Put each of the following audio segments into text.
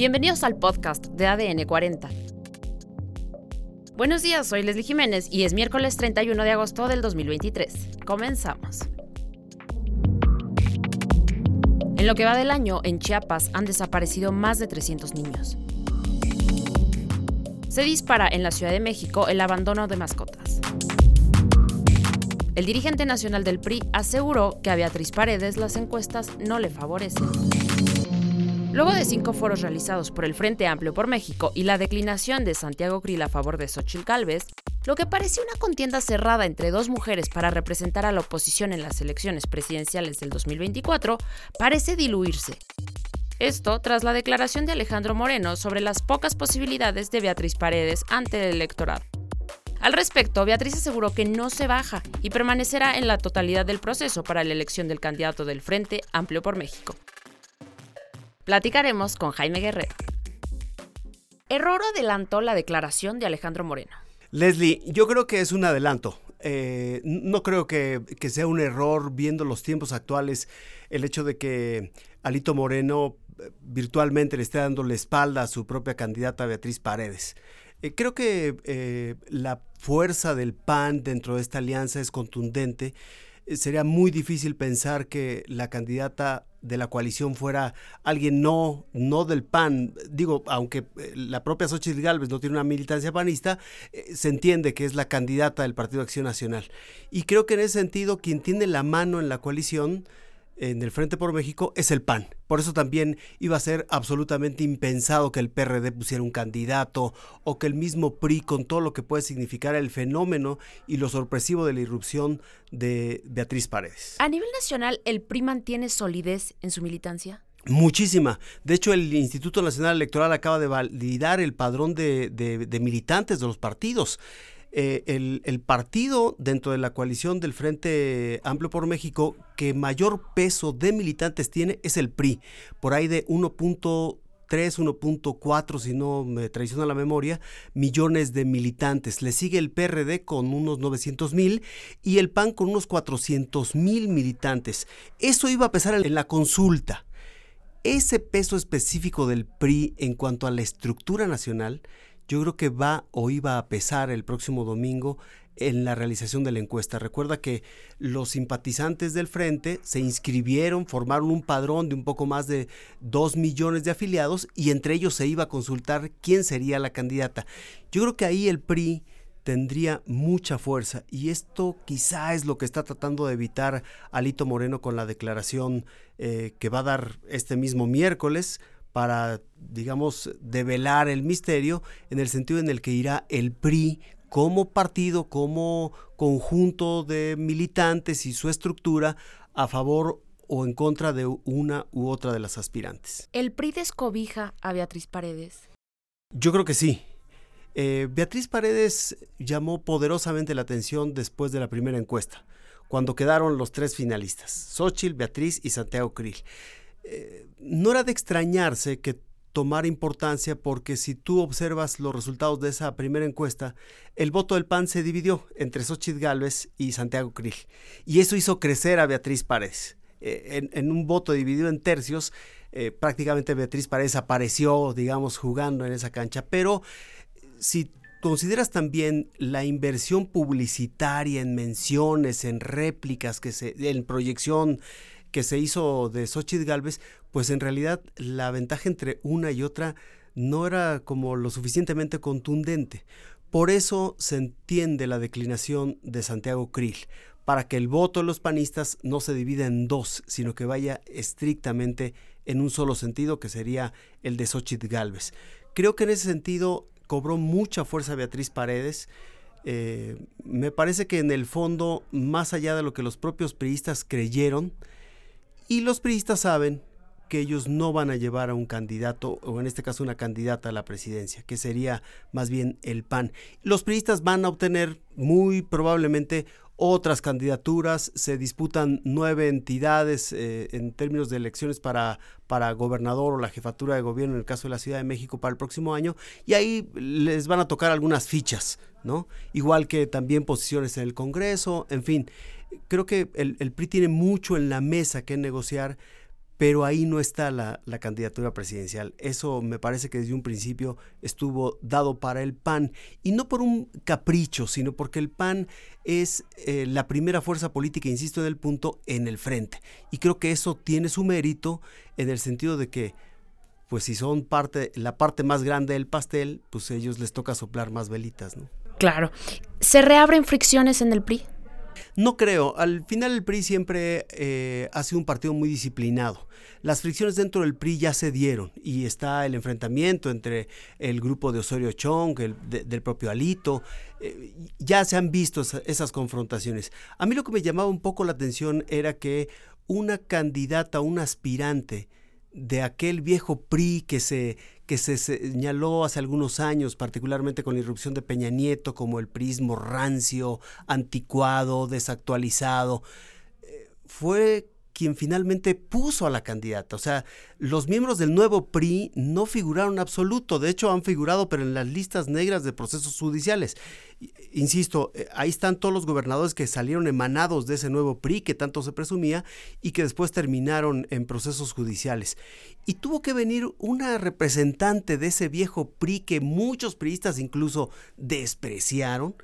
Bienvenidos al podcast de ADN 40. Buenos días, soy Leslie Jiménez y es miércoles 31 de agosto del 2023. Comenzamos. En lo que va del año, en Chiapas han desaparecido más de 300 niños. Se dispara en la Ciudad de México el abandono de mascotas. El dirigente nacional del PRI aseguró que a Beatriz Paredes las encuestas no le favorecen. Luego de cinco foros realizados por el Frente Amplio por México y la declinación de Santiago Krill a favor de Xochitl Gálvez, lo que parecía una contienda cerrada entre dos mujeres para representar a la oposición en las elecciones presidenciales del 2024 parece diluirse. Esto tras la declaración de Alejandro Moreno sobre las pocas posibilidades de Beatriz Paredes ante el electorado. Al respecto, Beatriz aseguró que no se baja y permanecerá en la totalidad del proceso para la elección del candidato del Frente Amplio por México. Platicaremos con Jaime Guerrero. Error adelantó la declaración de Alejandro Moreno. Leslie, yo creo que es un adelanto. Eh, no creo que, sea un error viendo los tiempos actuales el hecho de que Alito Moreno eh, virtualmente le esté dando la espalda a su propia candidata Beatriz Paredes. Eh, creo que la fuerza del PAN dentro de esta alianza es contundente. sería muy difícil pensar que la candidata de la coalición fuera alguien no, no del PAN. Digo, aunque eh, la propia Xochitl Galvez no tiene una militancia panista, eh, se entiende que es la candidata del Partido Acción Nacional. Y creo que en ese sentido, quien tiene la mano en la coalición en el Frente por México es el PAN. Por eso también iba a ser absolutamente impensado que el PRD pusiera un candidato o que el mismo PRI, con todo lo que puede significar el fenómeno y lo sorpresivo de la irrupción de Beatriz Paredes. A nivel nacional, ¿el PRI mantiene solidez en su militancia? Muchísima. De hecho, el Instituto Nacional Electoral acaba de validar el padrón de, de militantes de los partidos. Eh, el, partido dentro de la coalición del Frente Amplio por México que mayor peso de militantes tiene es el PRI, por ahí de 1.3, 1.4, si no me traiciona la memoria, millones de militantes. Le sigue el PRD con unos 900 mil y el PAN con unos 400 mil militantes. Eso iba a pesar en la consulta. Ese peso específico del PRI en cuanto a la estructura nacional yo creo que va o iba a pesar el próximo domingo en la realización de la encuesta. Recuerda que los simpatizantes del frente se inscribieron, formaron un padrón de un poco más de 2 millones de afiliados y entre ellos se iba a consultar quién sería la candidata. Yo creo que ahí el PRI tendría mucha fuerza y esto quizá es lo que está tratando de evitar Alito Moreno con la declaración eh, que va a dar este mismo miércoles para, digamos, develar el misterio en el sentido en el que irá el PRI como partido, como conjunto de militantes y su estructura a favor o en contra de una u otra de las aspirantes. ¿El PRI descobija a Beatriz Paredes? Yo creo que sí. Eh, Beatriz Paredes llamó poderosamente la atención después de la primera encuesta, cuando quedaron los tres finalistas, Xochitl, Beatriz y Santiago Krill. Eh, no era de extrañarse que tomara importancia porque si tú observas los resultados de esa primera encuesta, el voto del PAN se dividió entre Xochitl Gálvez y Santiago Krill. Y eso hizo crecer a Beatriz Paredes. Eh, en, un voto dividido en tercios, eh, prácticamente Beatriz Paredes apareció, digamos, jugando en esa cancha. Pero si consideras también la inversión publicitaria en menciones, en réplicas, que se, en proyección, que se hizo de Xochitl Galvez, pues en realidad la ventaja entre una y otra no era como lo suficientemente contundente. Por eso se entiende la declinación de Santiago Krill, para que el voto de los panistas no se divida en dos, sino que vaya estrictamente en un solo sentido, que sería el de Xochitl Galvez. Creo que en ese sentido cobró mucha fuerza Beatriz Paredes. Eh, me parece que en el fondo, más allá de lo que los propios priistas creyeron, y los priistas saben que ellos no van a llevar a un candidato, o en este caso una candidata a la presidencia, que sería más bien el PAN. Los priistas van a obtener muy probablemente otras candidaturas, se disputan nueve entidades eh, en términos de elecciones para, para gobernador o la jefatura de gobierno en el caso de la Ciudad de México para el próximo año, y ahí les van a tocar algunas fichas, ¿no? Igual que también posiciones en el Congreso, en fin creo que el, PRI tiene mucho en la mesa que negociar, pero ahí no está la, candidatura presidencial. Eso me parece que desde un principio estuvo dado para el PAN, y no por un capricho, sino porque el PAN es eh, la primera fuerza política, insisto en el punto, en el frente. Y creo que eso tiene su mérito en el sentido de que pues si son parte, la parte más grande del pastel, pues a ellos les toca soplar más velitas, ¿no? Claro. ¿Se reabren fricciones en el PRI? No creo. Al final el PRI siempre eh, ha sido un partido muy disciplinado. Las fricciones dentro del PRI ya se dieron y está el enfrentamiento entre el grupo de Osorio Chong, el, del propio Alito. Eh, ya se han visto esas confrontaciones. A mí lo que me llamaba un poco la atención era que una candidata, un aspirante, de aquel viejo PRI que se, que se señaló hace algunos años, particularmente con la irrupción de Peña Nieto, como el prismo rancio, anticuado, desactualizado, eh, fue quien finalmente puso a la candidata. O sea, los miembros del nuevo PRI no figuraron absoluto, de hecho han figurado pero en las listas negras de procesos judiciales. Insisto, eh, ahí están todos los gobernadores que salieron emanados de ese nuevo PRI que tanto se presumía y que después terminaron en procesos judiciales. Y tuvo que venir una representante de ese viejo PRI que muchos priistas incluso despreciaron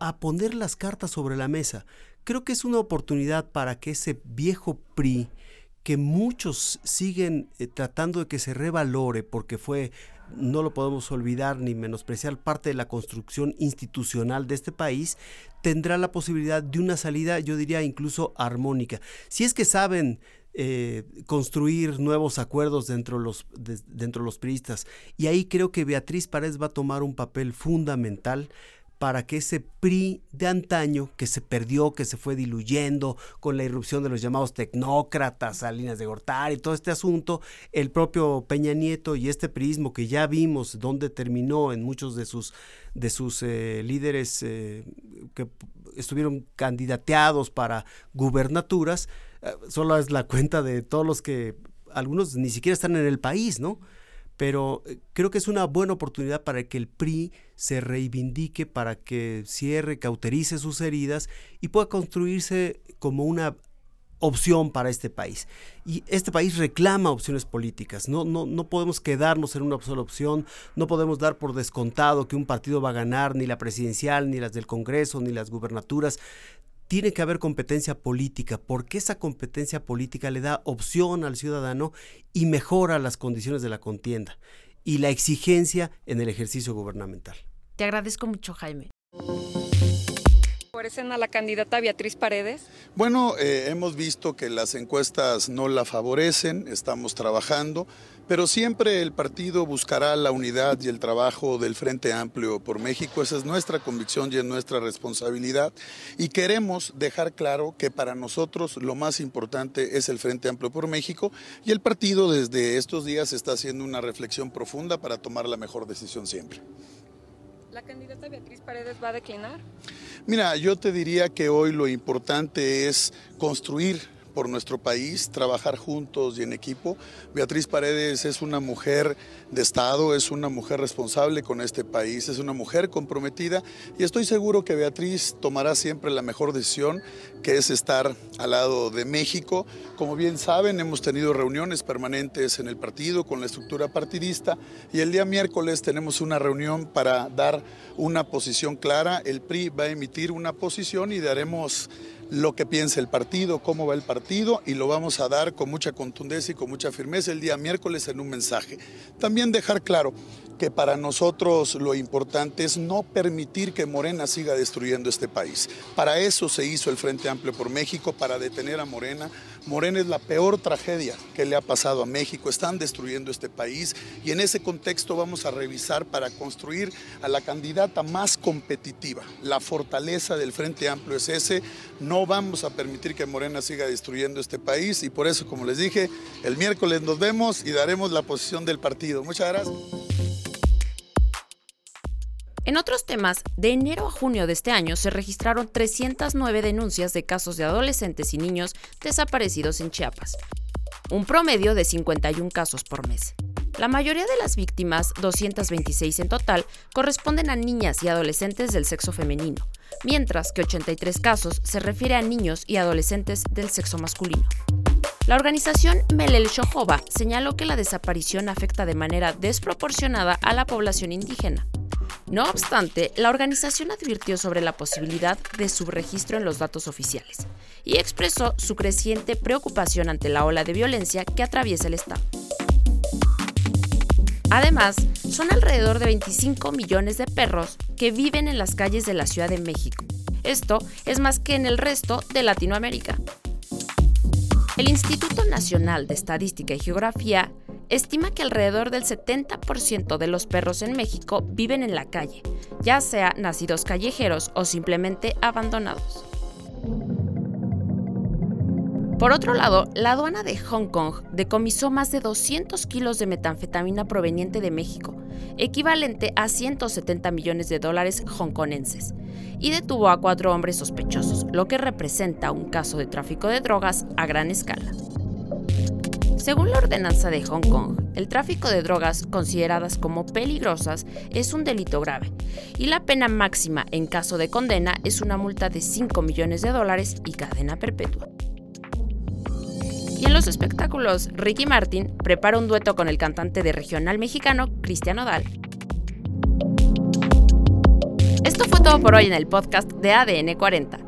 a poner las cartas sobre la mesa creo que es una oportunidad para que ese viejo PRI, que muchos siguen eh, tratando de que se revalore porque fue, no lo podemos olvidar ni menospreciar, parte de la construcción institucional de este país, tendrá la posibilidad de una salida, yo diría incluso armónica. Si es que saben eh, construir nuevos acuerdos dentro de, los, dentro de los priistas. Y ahí creo que Beatriz Paredes va a tomar un papel fundamental para que ese PRI de antaño, que se perdió, que se fue diluyendo con la irrupción de los llamados tecnócratas, Salinas de Gortari, todo este asunto, el propio Peña Nieto y este prismo que ya vimos donde terminó en muchos de sus, de sus eh, líderes eh, que estuvieron candidateados para gubernaturas, eh, solo es la cuenta de todos los que algunos ni siquiera están en el país, ¿no? pero creo que es una buena oportunidad para que el PRI se reivindique, para que cierre, cauterice sus heridas y pueda construirse como una opción para este país. Y este país reclama opciones políticas. No, no, no podemos quedarnos en una sola opción, no podemos dar por descontado que un partido va a ganar ni la presidencial, ni las del Congreso, ni las gubernaturas tiene que haber competencia política, porque esa competencia política le da opción al ciudadano y mejora las condiciones de la contienda y la exigencia en el ejercicio gubernamental. Te agradezco mucho, Jaime. ¿Favorecen a la candidata Beatriz Paredes? Bueno, eh, hemos visto que las encuestas no la favorecen, estamos trabajando pero siempre el partido buscará la unidad y el trabajo del Frente Amplio por México. Esa es nuestra convicción y es nuestra responsabilidad. Y queremos dejar claro que para nosotros lo más importante es el Frente Amplio por México y el partido desde estos días está haciendo una reflexión profunda para tomar la mejor decisión siempre. ¿La candidata Beatriz Paredes va a declinar? Mira, yo te diría que hoy lo importante es construir por nuestro país, trabajar juntos y en equipo. Beatriz Paredes es una mujer de Estado, es una mujer responsable con este país, es una mujer comprometida y estoy seguro que Beatriz tomará siempre la mejor decisión, que es estar al lado de México. Como bien saben, hemos tenido reuniones permanentes en el partido con la estructura partidista y el día miércoles tenemos una reunión para dar una posición clara. El PRI va a emitir una posición y daremos lo que piensa el partido, cómo va el partido y lo vamos a dar con mucha contundencia y con mucha firmeza el día miércoles en un mensaje. También dejar claro que para nosotros lo importante es no permitir que Morena siga destruyendo este país. Para eso se hizo el Frente Amplio por México, para detener a Morena. Morena es la peor tragedia que le ha pasado a México. Están destruyendo este país y en ese contexto vamos a revisar para construir a la candidata más competitiva. La fortaleza del Frente Amplio es ese. No vamos a permitir que Morena siga destruyendo este país y por eso, como les dije, el miércoles nos vemos y daremos la posición del partido. Muchas gracias. En otros temas, de enero a junio de este año se registraron 309 denuncias de casos de adolescentes y niños desaparecidos en Chiapas, un promedio de 51 casos por mes. La mayoría de las víctimas, 226 en total, corresponden a niñas y adolescentes del sexo femenino, mientras que 83 casos se refiere a niños y adolescentes del sexo masculino. La organización Melel Shohova señaló que la desaparición afecta de manera desproporcionada a la población indígena. No obstante, la organización advirtió sobre la posibilidad de subregistro en los datos oficiales y expresó su creciente preocupación ante la ola de violencia que atraviesa el Estado. Además, son alrededor de 25 millones de perros que viven en las calles de la Ciudad de México. Esto es más que en el resto de Latinoamérica. El Instituto Nacional de Estadística y Geografía estima que alrededor del 70% de los perros en México viven en la calle, ya sea nacidos callejeros o simplemente abandonados. Por otro lado, la aduana de Hong Kong decomisó más de 200 kilos de metanfetamina proveniente de México, equivalente a 170 millones de dólares hongkonenses, y detuvo a cuatro hombres sospechosos, lo que representa un caso de tráfico de drogas a gran escala. Según la ordenanza de Hong Kong, el tráfico de drogas consideradas como peligrosas es un delito grave y la pena máxima en caso de condena es una multa de 5 millones de dólares y cadena perpetua. Y en los espectáculos, Ricky Martin prepara un dueto con el cantante de regional mexicano Cristiano Dal. Esto fue todo por hoy en el podcast de ADN 40.